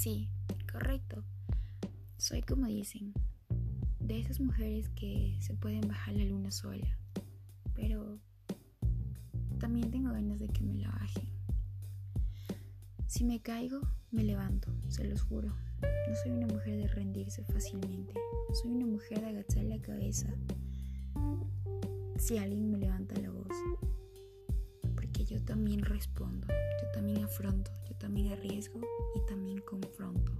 Sí, correcto. Soy como dicen, de esas mujeres que se pueden bajar la luna sola, pero también tengo ganas de que me la bajen. Si me caigo, me levanto, se los juro. No soy una mujer de rendirse fácilmente, soy una mujer de agachar la cabeza si alguien me levanta la yo también respondo, yo también afronto, yo también arriesgo y también confronto.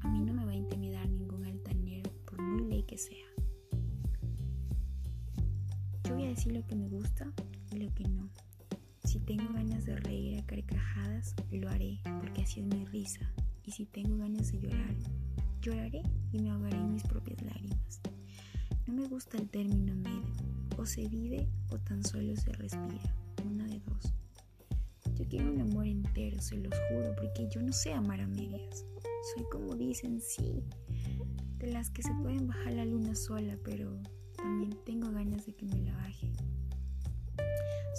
A mí no me va a intimidar ningún altanero, por muy ley que sea. Yo voy a decir lo que me gusta y lo que no. Si tengo ganas de reír a carcajadas, lo haré, porque así es mi risa. Y si tengo ganas de llorar, lloraré y me ahogaré en mis propias lágrimas. No me gusta el término medio, o se vive o tan solo se respira, una de dos. Yo quiero un amor entero, se los juro, porque yo no sé amar a medias. Soy como dicen, sí, de las que se pueden bajar la luna sola, pero también tengo ganas de que me la baje.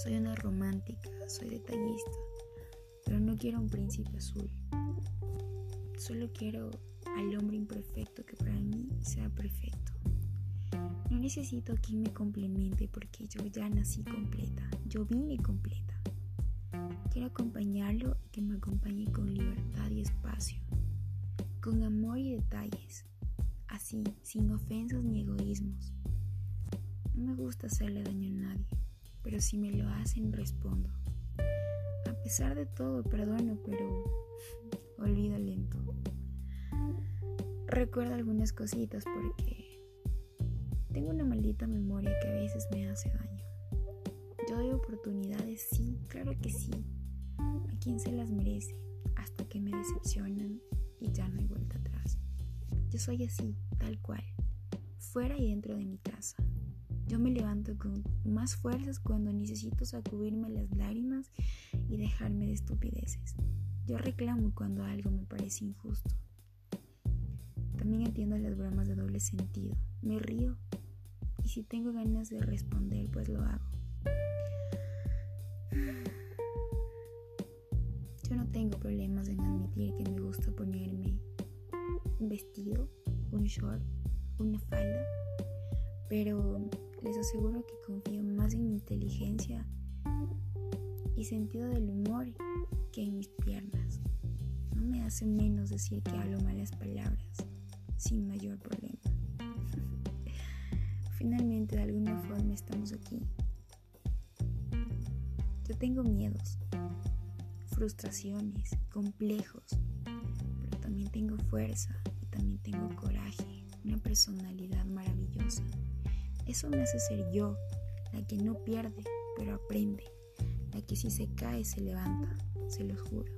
Soy una romántica, soy detallista, pero no quiero un príncipe azul. Solo quiero al hombre imperfecto que para mí sea perfecto. No necesito quien me complemente porque yo ya nací completa, yo vine completa. Quiero acompañarlo y que me acompañe con libertad y espacio con amor y detalles, así, sin ofensas ni egoísmos. No me gusta hacerle daño a nadie, pero si me lo hacen respondo. A pesar de todo, perdono, pero olvido lento. Recuerdo algunas cositas porque tengo una maldita memoria que a veces me hace daño. Yo doy oportunidades, sí, claro que sí, a quien se las merece, hasta que me decepcionan y ya no hay vuelta atrás. Yo soy así, tal cual, fuera y dentro de mi casa. Yo me levanto con más fuerzas cuando necesito sacudirme las lágrimas y dejarme de estupideces. Yo reclamo cuando algo me parece injusto. También entiendo las bromas de doble sentido. Me río si tengo ganas de responder, pues lo hago. Yo no tengo problemas en admitir que me gusta ponerme un vestido, un short, una falda, pero les aseguro que confío más en mi inteligencia y sentido del humor que en mis piernas. No me hace menos decir que hablo malas palabras sin mayor problema. Finalmente, de alguna forma estamos aquí. Yo tengo miedos, frustraciones, complejos, pero también tengo fuerza y también tengo coraje, una personalidad maravillosa. Eso me hace ser yo, la que no pierde, pero aprende, la que si se cae se levanta, se lo juro.